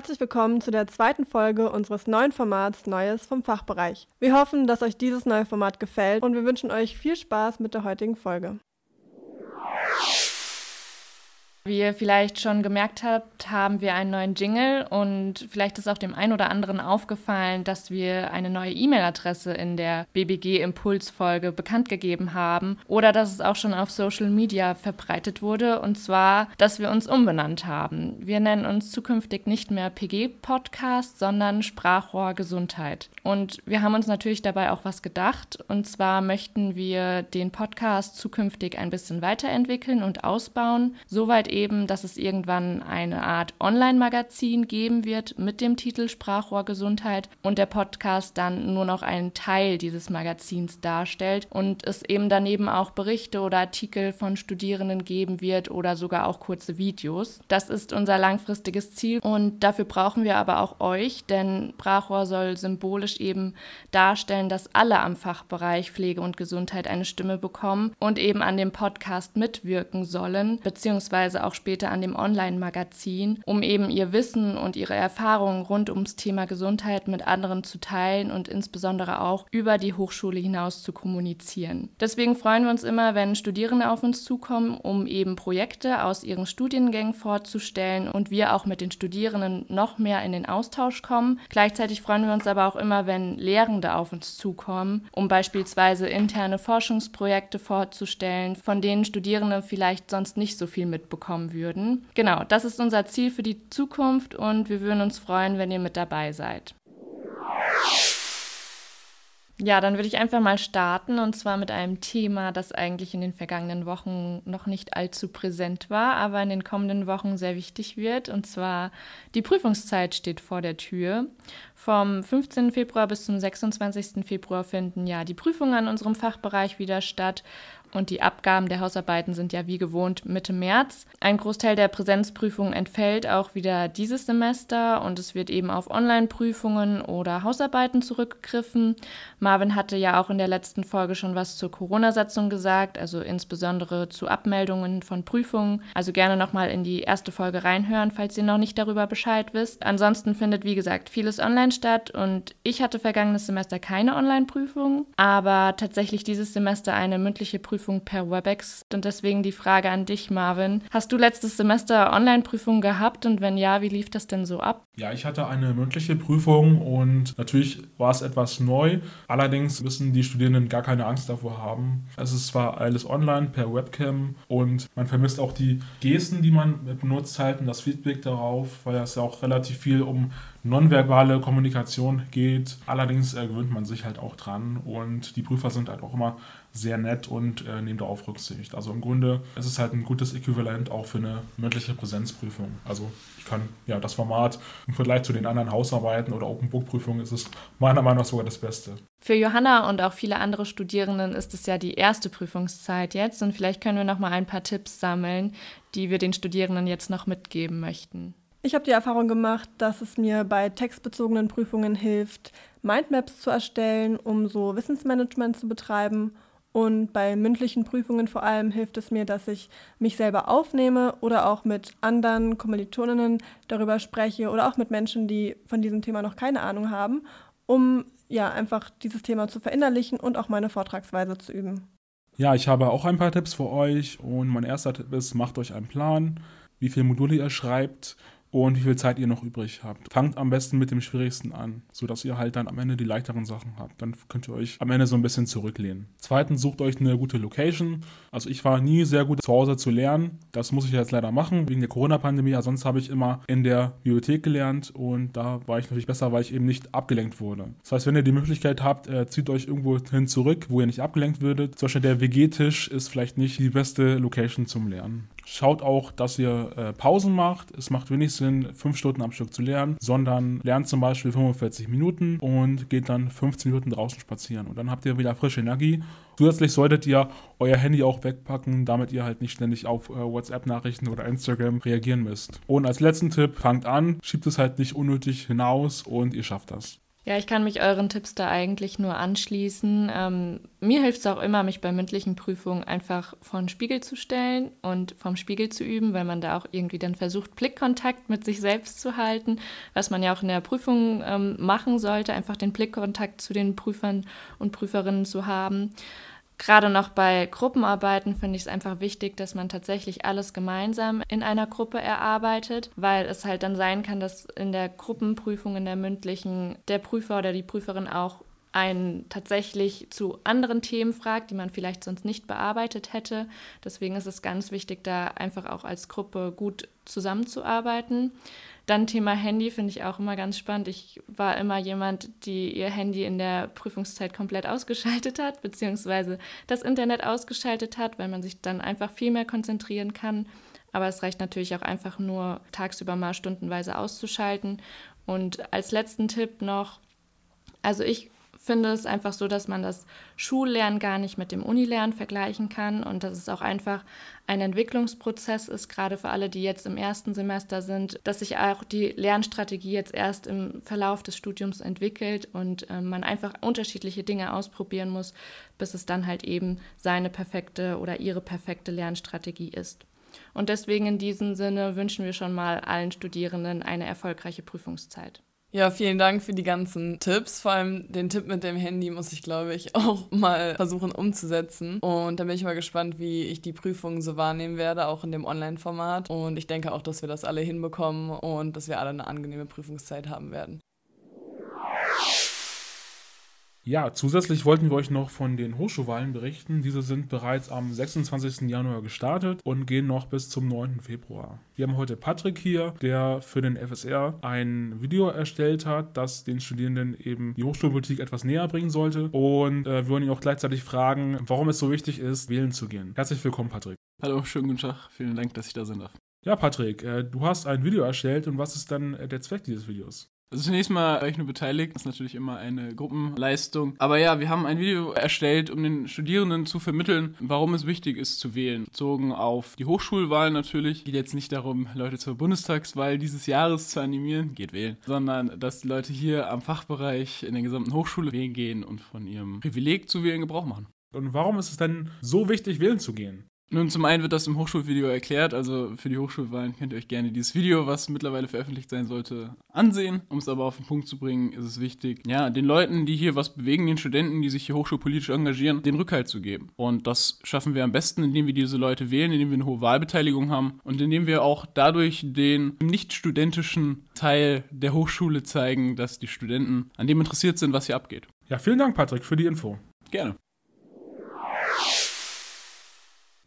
Herzlich willkommen zu der zweiten Folge unseres neuen Formats Neues vom Fachbereich. Wir hoffen, dass euch dieses neue Format gefällt und wir wünschen euch viel Spaß mit der heutigen Folge. Wie ihr vielleicht schon gemerkt habt, haben wir einen neuen Jingle und vielleicht ist auch dem einen oder anderen aufgefallen, dass wir eine neue E-Mail-Adresse in der BBG Impulsfolge bekannt gegeben haben oder dass es auch schon auf Social Media verbreitet wurde und zwar, dass wir uns umbenannt haben. Wir nennen uns zukünftig nicht mehr PG Podcast, sondern Sprachrohr Gesundheit. Und wir haben uns natürlich dabei auch was gedacht und zwar möchten wir den Podcast zukünftig ein bisschen weiterentwickeln und ausbauen, soweit eben, dass es irgendwann eine Art Online-Magazin geben wird mit dem Titel Sprachrohr Gesundheit und der Podcast dann nur noch einen Teil dieses Magazins darstellt und es eben daneben auch Berichte oder Artikel von Studierenden geben wird oder sogar auch kurze Videos. Das ist unser langfristiges Ziel und dafür brauchen wir aber auch euch, denn Sprachrohr soll symbolisch eben darstellen, dass alle am Fachbereich Pflege und Gesundheit eine Stimme bekommen und eben an dem Podcast mitwirken sollen, beziehungsweise auch später an dem Online-Magazin, um eben ihr Wissen und ihre Erfahrungen rund ums Thema Gesundheit mit anderen zu teilen und insbesondere auch über die Hochschule hinaus zu kommunizieren. Deswegen freuen wir uns immer, wenn Studierende auf uns zukommen, um eben Projekte aus ihren Studiengängen vorzustellen und wir auch mit den Studierenden noch mehr in den Austausch kommen. Gleichzeitig freuen wir uns aber auch immer, wenn Lehrende auf uns zukommen, um beispielsweise interne Forschungsprojekte vorzustellen, von denen Studierende vielleicht sonst nicht so viel mitbekommen bekommen würden. Genau, das ist unser Ziel für die Zukunft und wir würden uns freuen, wenn ihr mit dabei seid. Ja, dann würde ich einfach mal starten und zwar mit einem Thema, das eigentlich in den vergangenen Wochen noch nicht allzu präsent war, aber in den kommenden Wochen sehr wichtig wird. Und zwar die Prüfungszeit steht vor der Tür. Vom 15. Februar bis zum 26. Februar finden ja die Prüfungen an unserem Fachbereich wieder statt und die Abgaben der Hausarbeiten sind ja wie gewohnt Mitte März. Ein Großteil der Präsenzprüfungen entfällt auch wieder dieses Semester und es wird eben auf Online-Prüfungen oder Hausarbeiten zurückgegriffen. Marvin hatte ja auch in der letzten Folge schon was zur Corona-Satzung gesagt, also insbesondere zu Abmeldungen von Prüfungen. Also gerne nochmal in die erste Folge reinhören, falls ihr noch nicht darüber Bescheid wisst. Ansonsten findet, wie gesagt, vieles online statt und ich hatte vergangenes Semester keine Online-Prüfung, aber tatsächlich dieses Semester eine mündliche Prüfung Prüfung per WebEx. Und deswegen die Frage an dich, Marvin. Hast du letztes Semester Online-Prüfungen gehabt und wenn ja, wie lief das denn so ab? Ja, ich hatte eine mündliche Prüfung und natürlich war es etwas neu. Allerdings müssen die Studierenden gar keine Angst davor haben. Es ist zwar alles online per Webcam und man vermisst auch die Gesten, die man benutzt halt und das Feedback darauf, weil es ja auch relativ viel um nonverbale Kommunikation geht. Allerdings äh, gewöhnt man sich halt auch dran und die Prüfer sind halt auch immer sehr nett und äh, nehmen darauf Rücksicht. Also im Grunde ist es halt ein gutes Äquivalent auch für eine mündliche Präsenzprüfung. Also ich kann ja das Format im Vergleich zu den anderen Hausarbeiten oder Open Book Prüfungen ist es meiner Meinung nach sogar das Beste. Für Johanna und auch viele andere Studierenden ist es ja die erste Prüfungszeit jetzt und vielleicht können wir noch mal ein paar Tipps sammeln, die wir den Studierenden jetzt noch mitgeben möchten. Ich habe die Erfahrung gemacht, dass es mir bei textbezogenen Prüfungen hilft, Mindmaps zu erstellen, um so Wissensmanagement zu betreiben. Und bei mündlichen Prüfungen vor allem hilft es mir, dass ich mich selber aufnehme oder auch mit anderen Kommilitoninnen darüber spreche oder auch mit Menschen, die von diesem Thema noch keine Ahnung haben, um ja einfach dieses Thema zu verinnerlichen und auch meine Vortragsweise zu üben. Ja, ich habe auch ein paar Tipps für euch und mein erster Tipp ist, macht euch einen Plan, wie viele Module ihr schreibt und wie viel Zeit ihr noch übrig habt. Fangt am besten mit dem Schwierigsten an, sodass ihr halt dann am Ende die leichteren Sachen habt. Dann könnt ihr euch am Ende so ein bisschen zurücklehnen. Zweitens, sucht euch eine gute Location. Also ich war nie sehr gut zu Hause zu lernen. Das muss ich jetzt leider machen, wegen der Corona-Pandemie. Ja, sonst habe ich immer in der Bibliothek gelernt und da war ich natürlich besser, weil ich eben nicht abgelenkt wurde. Das heißt, wenn ihr die Möglichkeit habt, äh, zieht euch irgendwo hin zurück, wo ihr nicht abgelenkt würdet. Zum Beispiel der WG-Tisch ist vielleicht nicht die beste Location zum Lernen. Schaut auch, dass ihr äh, Pausen macht. Es macht wenig Sinn, fünf Stunden am Stück zu lernen, sondern lernt zum Beispiel 45 Minuten und geht dann 15 Minuten draußen spazieren. Und dann habt ihr wieder frische Energie. Zusätzlich solltet ihr euer Handy auch wegpacken, damit ihr halt nicht ständig auf äh, WhatsApp-Nachrichten oder Instagram reagieren müsst. Und als letzten Tipp, fangt an, schiebt es halt nicht unnötig hinaus und ihr schafft das. Ja, ich kann mich euren Tipps da eigentlich nur anschließen. Ähm, mir hilft es auch immer, mich bei mündlichen Prüfungen einfach vor den Spiegel zu stellen und vom Spiegel zu üben, weil man da auch irgendwie dann versucht, Blickkontakt mit sich selbst zu halten, was man ja auch in der Prüfung ähm, machen sollte, einfach den Blickkontakt zu den Prüfern und Prüferinnen zu haben. Gerade noch bei Gruppenarbeiten finde ich es einfach wichtig, dass man tatsächlich alles gemeinsam in einer Gruppe erarbeitet, weil es halt dann sein kann, dass in der Gruppenprüfung, in der mündlichen, der Prüfer oder die Prüferin auch einen tatsächlich zu anderen Themen fragt, die man vielleicht sonst nicht bearbeitet hätte. Deswegen ist es ganz wichtig, da einfach auch als Gruppe gut zusammenzuarbeiten. Dann Thema Handy finde ich auch immer ganz spannend. Ich war immer jemand, die ihr Handy in der Prüfungszeit komplett ausgeschaltet hat, beziehungsweise das Internet ausgeschaltet hat, weil man sich dann einfach viel mehr konzentrieren kann. Aber es reicht natürlich auch einfach nur, tagsüber mal stundenweise auszuschalten. Und als letzten Tipp noch, also ich finde es einfach so, dass man das Schullernen gar nicht mit dem Unilernen vergleichen kann und dass es auch einfach ein Entwicklungsprozess ist, gerade für alle, die jetzt im ersten Semester sind, dass sich auch die Lernstrategie jetzt erst im Verlauf des Studiums entwickelt und äh, man einfach unterschiedliche Dinge ausprobieren muss, bis es dann halt eben seine perfekte oder ihre perfekte Lernstrategie ist. Und deswegen in diesem Sinne wünschen wir schon mal allen Studierenden eine erfolgreiche Prüfungszeit. Ja, vielen Dank für die ganzen Tipps. Vor allem den Tipp mit dem Handy muss ich, glaube ich, auch mal versuchen umzusetzen. Und da bin ich mal gespannt, wie ich die Prüfungen so wahrnehmen werde, auch in dem Online-Format. Und ich denke auch, dass wir das alle hinbekommen und dass wir alle eine angenehme Prüfungszeit haben werden. Ja, zusätzlich wollten wir euch noch von den Hochschulwahlen berichten. Diese sind bereits am 26. Januar gestartet und gehen noch bis zum 9. Februar. Wir haben heute Patrick hier, der für den FSR ein Video erstellt hat, das den Studierenden eben die Hochschulpolitik etwas näher bringen sollte. Und äh, wir wollen ihn auch gleichzeitig fragen, warum es so wichtig ist, wählen zu gehen. Herzlich willkommen, Patrick. Hallo, schönen guten Tag. Vielen Dank, dass ich da sein darf. Ja, Patrick, äh, du hast ein Video erstellt und was ist dann äh, der Zweck dieses Videos? Also zunächst mal war ich nur beteiligt, das ist natürlich immer eine Gruppenleistung. Aber ja, wir haben ein Video erstellt, um den Studierenden zu vermitteln, warum es wichtig ist zu wählen. Bezogen auf die Hochschulwahl natürlich. Geht jetzt nicht darum, Leute zur Bundestagswahl dieses Jahres zu animieren, geht wählen, sondern dass die Leute hier am Fachbereich in der gesamten Hochschule wählen gehen und von ihrem Privileg zu wählen Gebrauch machen. Und warum ist es denn so wichtig, wählen zu gehen? Nun, zum einen wird das im Hochschulvideo erklärt, also für die Hochschulwahlen könnt ihr euch gerne dieses Video, was mittlerweile veröffentlicht sein sollte, ansehen. Um es aber auf den Punkt zu bringen, ist es wichtig, ja, den Leuten, die hier was bewegen, den Studenten, die sich hier hochschulpolitisch engagieren, den Rückhalt zu geben. Und das schaffen wir am besten, indem wir diese Leute wählen, indem wir eine hohe Wahlbeteiligung haben und indem wir auch dadurch den nicht studentischen Teil der Hochschule zeigen, dass die Studenten an dem interessiert sind, was hier abgeht. Ja, vielen Dank, Patrick, für die Info. Gerne.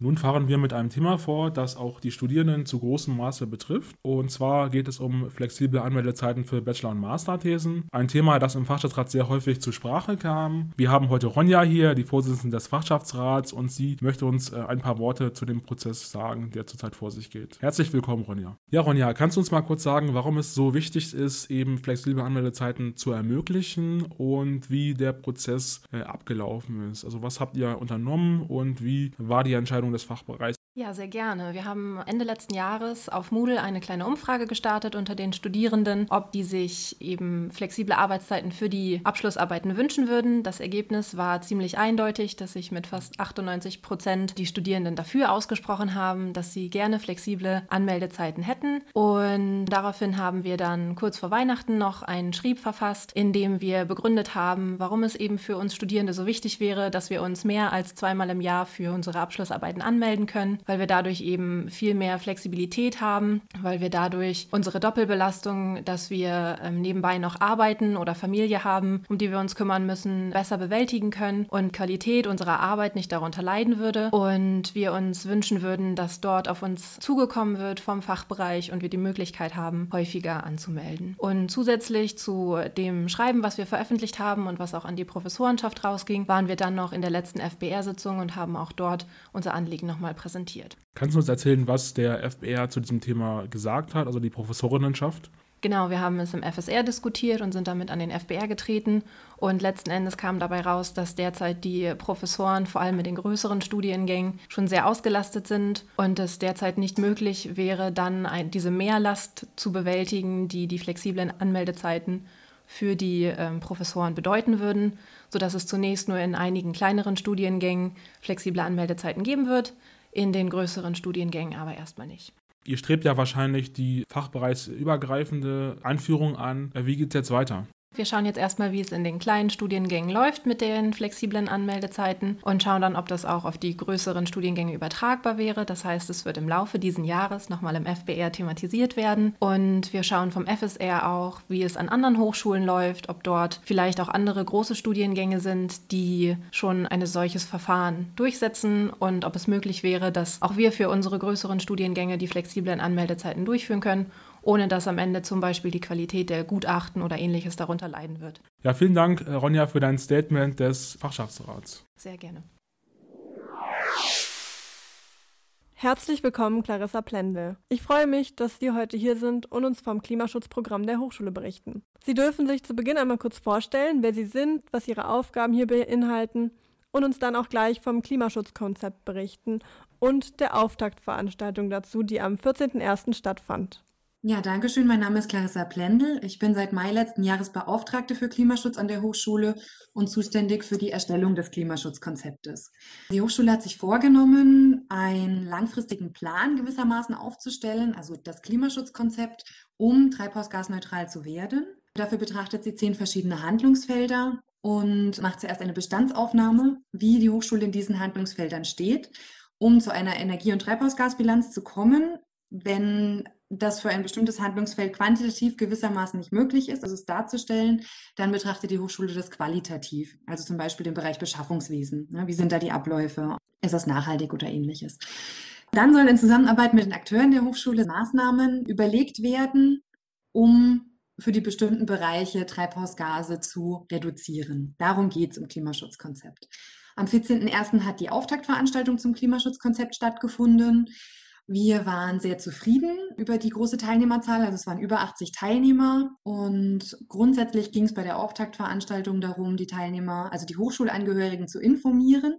Nun fahren wir mit einem Thema vor, das auch die Studierenden zu großem Maße betrifft. Und zwar geht es um flexible Anmeldezeiten für Bachelor- und Masterthesen. Ein Thema, das im Fachschaftsrat sehr häufig zur Sprache kam. Wir haben heute Ronja hier, die Vorsitzende des Fachschaftsrats, und sie möchte uns äh, ein paar Worte zu dem Prozess sagen, der zurzeit vor sich geht. Herzlich willkommen, Ronja. Ja, Ronja, kannst du uns mal kurz sagen, warum es so wichtig ist, eben flexible Anmeldezeiten zu ermöglichen und wie der Prozess äh, abgelaufen ist? Also was habt ihr unternommen und wie war die Entscheidung des Fachbereichs. Ja, sehr gerne. Wir haben Ende letzten Jahres auf Moodle eine kleine Umfrage gestartet unter den Studierenden, ob die sich eben flexible Arbeitszeiten für die Abschlussarbeiten wünschen würden. Das Ergebnis war ziemlich eindeutig, dass sich mit fast 98 Prozent die Studierenden dafür ausgesprochen haben, dass sie gerne flexible Anmeldezeiten hätten. Und daraufhin haben wir dann kurz vor Weihnachten noch einen Schrieb verfasst, in dem wir begründet haben, warum es eben für uns Studierende so wichtig wäre, dass wir uns mehr als zweimal im Jahr für unsere Abschlussarbeiten anmelden können weil wir dadurch eben viel mehr Flexibilität haben, weil wir dadurch unsere Doppelbelastung, dass wir ähm, nebenbei noch arbeiten oder Familie haben, um die wir uns kümmern müssen, besser bewältigen können und Qualität unserer Arbeit nicht darunter leiden würde. Und wir uns wünschen würden, dass dort auf uns zugekommen wird vom Fachbereich und wir die Möglichkeit haben, häufiger anzumelden. Und zusätzlich zu dem Schreiben, was wir veröffentlicht haben und was auch an die Professorenschaft rausging, waren wir dann noch in der letzten FBR-Sitzung und haben auch dort unser Anliegen nochmal präsentiert diskutiert. Kannst du uns erzählen, was der FBR zu diesem Thema gesagt hat, also die Professorinnenschaft? Genau, wir haben es im FSR diskutiert und sind damit an den FBR getreten. Und letzten Endes kam dabei raus, dass derzeit die Professoren, vor allem mit den größeren Studiengängen, schon sehr ausgelastet sind und es derzeit nicht möglich wäre, dann diese Mehrlast zu bewältigen, die die flexiblen Anmeldezeiten für die ähm, Professoren bedeuten würden, sodass es zunächst nur in einigen kleineren Studiengängen flexible Anmeldezeiten geben wird, in den größeren Studiengängen aber erstmal nicht. Ihr strebt ja wahrscheinlich die fachbereichsübergreifende Anführung an. Wie geht es jetzt weiter? Wir schauen jetzt erstmal, wie es in den kleinen Studiengängen läuft mit den flexiblen Anmeldezeiten und schauen dann, ob das auch auf die größeren Studiengänge übertragbar wäre. Das heißt, es wird im Laufe dieses Jahres nochmal im FBR thematisiert werden. Und wir schauen vom FSR auch, wie es an anderen Hochschulen läuft, ob dort vielleicht auch andere große Studiengänge sind, die schon ein solches Verfahren durchsetzen und ob es möglich wäre, dass auch wir für unsere größeren Studiengänge die flexiblen Anmeldezeiten durchführen können ohne dass am Ende zum Beispiel die Qualität der Gutachten oder ähnliches darunter leiden wird. Ja, vielen Dank, äh, Ronja, für dein Statement des Fachschaftsrats. Sehr gerne. Herzlich willkommen, Clarissa Plendel. Ich freue mich, dass Sie heute hier sind und uns vom Klimaschutzprogramm der Hochschule berichten. Sie dürfen sich zu Beginn einmal kurz vorstellen, wer Sie sind, was Ihre Aufgaben hier beinhalten und uns dann auch gleich vom Klimaschutzkonzept berichten und der Auftaktveranstaltung dazu, die am 14.01. stattfand. Ja, danke schön. Mein Name ist Clarissa Plendel. Ich bin seit Mai letzten Jahres Beauftragte für Klimaschutz an der Hochschule und zuständig für die Erstellung des Klimaschutzkonzeptes. Die Hochschule hat sich vorgenommen, einen langfristigen Plan gewissermaßen aufzustellen, also das Klimaschutzkonzept, um treibhausgasneutral zu werden. Dafür betrachtet sie zehn verschiedene Handlungsfelder und macht zuerst eine Bestandsaufnahme, wie die Hochschule in diesen Handlungsfeldern steht, um zu einer Energie- und Treibhausgasbilanz zu kommen, wenn das für ein bestimmtes Handlungsfeld quantitativ gewissermaßen nicht möglich ist, also es darzustellen, dann betrachtet die Hochschule das qualitativ, also zum Beispiel den Bereich Beschaffungswesen. Ne? Wie sind da die Abläufe? Ist das nachhaltig oder ähnliches? Dann sollen in Zusammenarbeit mit den Akteuren der Hochschule Maßnahmen überlegt werden, um für die bestimmten Bereiche Treibhausgase zu reduzieren. Darum geht es im Klimaschutzkonzept. Am 14.01. hat die Auftaktveranstaltung zum Klimaschutzkonzept stattgefunden. Wir waren sehr zufrieden über die große Teilnehmerzahl. Also es waren über 80 Teilnehmer. Und grundsätzlich ging es bei der Auftaktveranstaltung darum, die Teilnehmer, also die Hochschulangehörigen zu informieren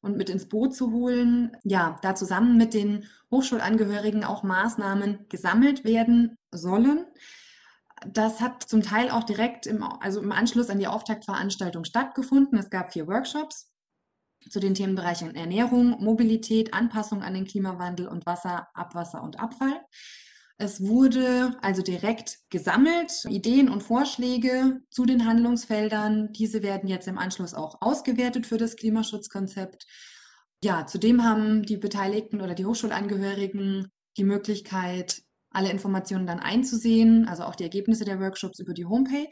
und mit ins Boot zu holen. Ja, da zusammen mit den Hochschulangehörigen auch Maßnahmen gesammelt werden sollen. Das hat zum Teil auch direkt im, also im Anschluss an die Auftaktveranstaltung stattgefunden. Es gab vier Workshops zu den Themenbereichen Ernährung, Mobilität, Anpassung an den Klimawandel und Wasser, Abwasser und Abfall. Es wurde also direkt gesammelt, Ideen und Vorschläge zu den Handlungsfeldern. Diese werden jetzt im Anschluss auch ausgewertet für das Klimaschutzkonzept. Ja, zudem haben die Beteiligten oder die Hochschulangehörigen die Möglichkeit, alle Informationen dann einzusehen, also auch die Ergebnisse der Workshops über die Homepage.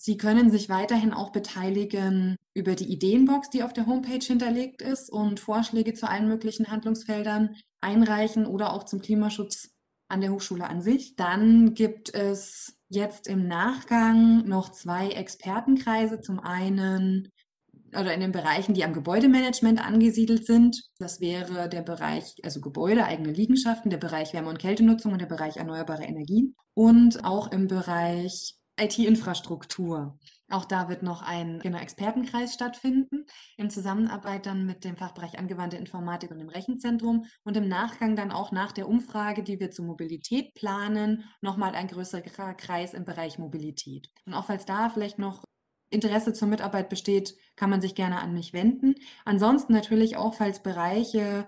Sie können sich weiterhin auch beteiligen über die Ideenbox, die auf der Homepage hinterlegt ist und Vorschläge zu allen möglichen Handlungsfeldern einreichen oder auch zum Klimaschutz an der Hochschule an sich. Dann gibt es jetzt im Nachgang noch zwei Expertenkreise. Zum einen oder in den Bereichen, die am Gebäudemanagement angesiedelt sind. Das wäre der Bereich, also Gebäude, eigene Liegenschaften, der Bereich Wärme- und Kältenutzung und der Bereich erneuerbare Energien. Und auch im Bereich IT-Infrastruktur. Auch da wird noch ein genau, Expertenkreis stattfinden, in Zusammenarbeit dann mit dem Fachbereich Angewandte Informatik und dem Rechenzentrum und im Nachgang dann auch nach der Umfrage, die wir zur Mobilität planen, nochmal ein größerer Kreis im Bereich Mobilität. Und auch falls da vielleicht noch Interesse zur Mitarbeit besteht, kann man sich gerne an mich wenden. Ansonsten natürlich auch, falls Bereiche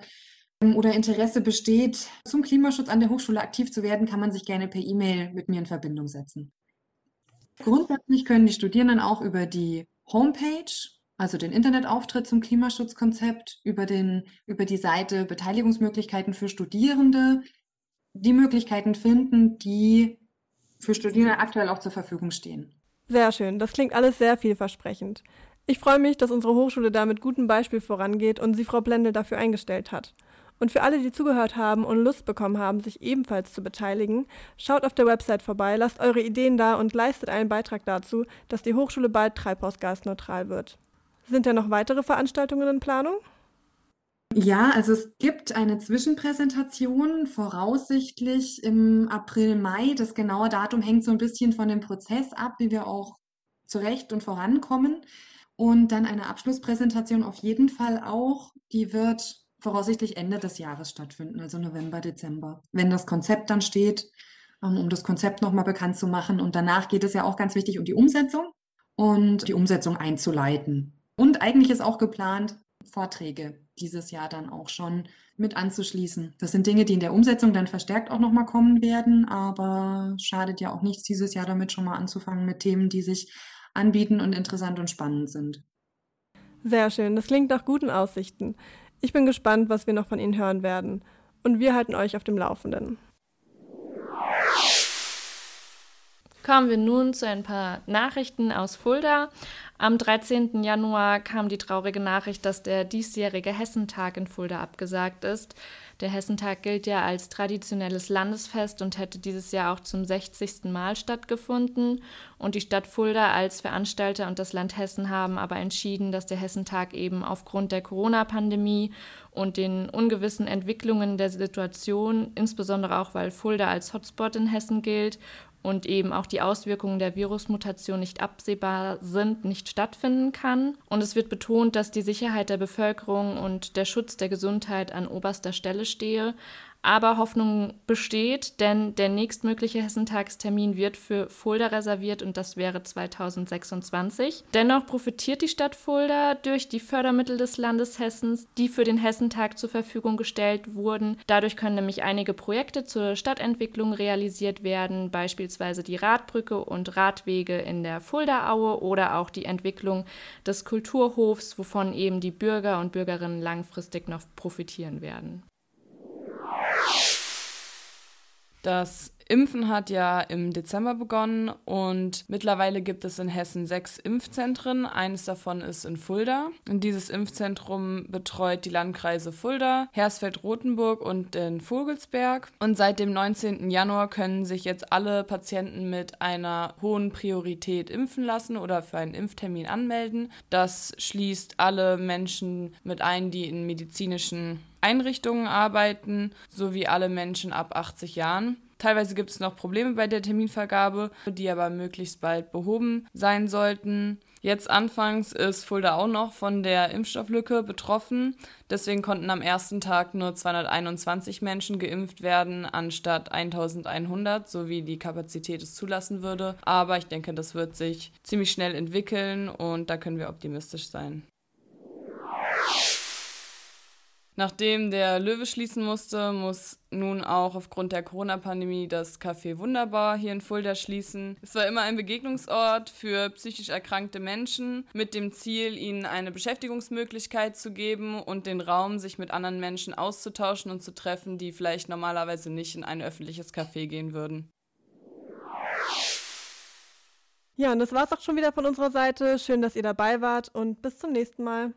ähm, oder Interesse besteht, zum Klimaschutz an der Hochschule aktiv zu werden, kann man sich gerne per E-Mail mit mir in Verbindung setzen. Grundsätzlich können die Studierenden auch über die Homepage, also den Internetauftritt zum Klimaschutzkonzept, über, den, über die Seite Beteiligungsmöglichkeiten für Studierende, die Möglichkeiten finden, die für Studierende aktuell auch zur Verfügung stehen. Sehr schön, das klingt alles sehr vielversprechend. Ich freue mich, dass unsere Hochschule da mit gutem Beispiel vorangeht und sie Frau Blendel dafür eingestellt hat. Und für alle, die zugehört haben und Lust bekommen haben, sich ebenfalls zu beteiligen, schaut auf der Website vorbei, lasst eure Ideen da und leistet einen Beitrag dazu, dass die Hochschule bald treibhausgasneutral wird. Sind denn noch weitere Veranstaltungen in Planung? Ja, also es gibt eine Zwischenpräsentation, voraussichtlich im April, Mai. Das genaue Datum hängt so ein bisschen von dem Prozess ab, wie wir auch zurecht und vorankommen. Und dann eine Abschlusspräsentation auf jeden Fall auch. Die wird voraussichtlich Ende des Jahres stattfinden, also November, Dezember. Wenn das Konzept dann steht, ähm, um das Konzept nochmal bekannt zu machen. Und danach geht es ja auch ganz wichtig um die Umsetzung und die Umsetzung einzuleiten. Und eigentlich ist auch geplant, Vorträge dieses Jahr dann auch schon mit anzuschließen. Das sind Dinge, die in der Umsetzung dann verstärkt auch nochmal kommen werden, aber schadet ja auch nichts, dieses Jahr damit schon mal anzufangen mit Themen, die sich anbieten und interessant und spannend sind. Sehr schön, das klingt nach guten Aussichten. Ich bin gespannt, was wir noch von Ihnen hören werden. Und wir halten euch auf dem Laufenden. Kommen wir nun zu ein paar Nachrichten aus Fulda. Am 13. Januar kam die traurige Nachricht, dass der diesjährige Hessentag in Fulda abgesagt ist. Der Hessentag gilt ja als traditionelles Landesfest und hätte dieses Jahr auch zum 60. Mal stattgefunden. Und die Stadt Fulda als Veranstalter und das Land Hessen haben aber entschieden, dass der Hessentag eben aufgrund der Corona-Pandemie und den ungewissen Entwicklungen der Situation, insbesondere auch weil Fulda als Hotspot in Hessen gilt und eben auch die Auswirkungen der Virusmutation nicht absehbar sind, nicht stattfinden kann. Und es wird betont, dass die Sicherheit der Bevölkerung und der Schutz der Gesundheit an oberster Stelle stehe. Aber Hoffnung besteht, denn der nächstmögliche Hessentagstermin wird für Fulda reserviert und das wäre 2026. Dennoch profitiert die Stadt Fulda durch die Fördermittel des Landes Hessens, die für den Hessentag zur Verfügung gestellt wurden. Dadurch können nämlich einige Projekte zur Stadtentwicklung realisiert werden, beispielsweise die Radbrücke und Radwege in der Fuldaaue oder auch die Entwicklung des Kulturhofs, wovon eben die Bürger und Bürgerinnen langfristig noch profitieren werden. Das Impfen hat ja im Dezember begonnen und mittlerweile gibt es in Hessen sechs Impfzentren. Eines davon ist in Fulda. Und dieses Impfzentrum betreut die Landkreise Fulda, Hersfeld-Rotenburg und den Vogelsberg. Und seit dem 19. Januar können sich jetzt alle Patienten mit einer hohen Priorität impfen lassen oder für einen Impftermin anmelden. Das schließt alle Menschen mit ein, die in medizinischen Einrichtungen arbeiten, sowie alle Menschen ab 80 Jahren. Teilweise gibt es noch Probleme bei der Terminvergabe, die aber möglichst bald behoben sein sollten. Jetzt anfangs ist Fulda auch noch von der Impfstofflücke betroffen. Deswegen konnten am ersten Tag nur 221 Menschen geimpft werden, anstatt 1100, so wie die Kapazität es zulassen würde. Aber ich denke, das wird sich ziemlich schnell entwickeln und da können wir optimistisch sein. Nachdem der Löwe schließen musste, muss nun auch aufgrund der Corona-Pandemie das Café Wunderbar hier in Fulda schließen. Es war immer ein Begegnungsort für psychisch erkrankte Menschen mit dem Ziel, ihnen eine Beschäftigungsmöglichkeit zu geben und den Raum, sich mit anderen Menschen auszutauschen und zu treffen, die vielleicht normalerweise nicht in ein öffentliches Café gehen würden. Ja, und das war's auch schon wieder von unserer Seite. Schön, dass ihr dabei wart und bis zum nächsten Mal.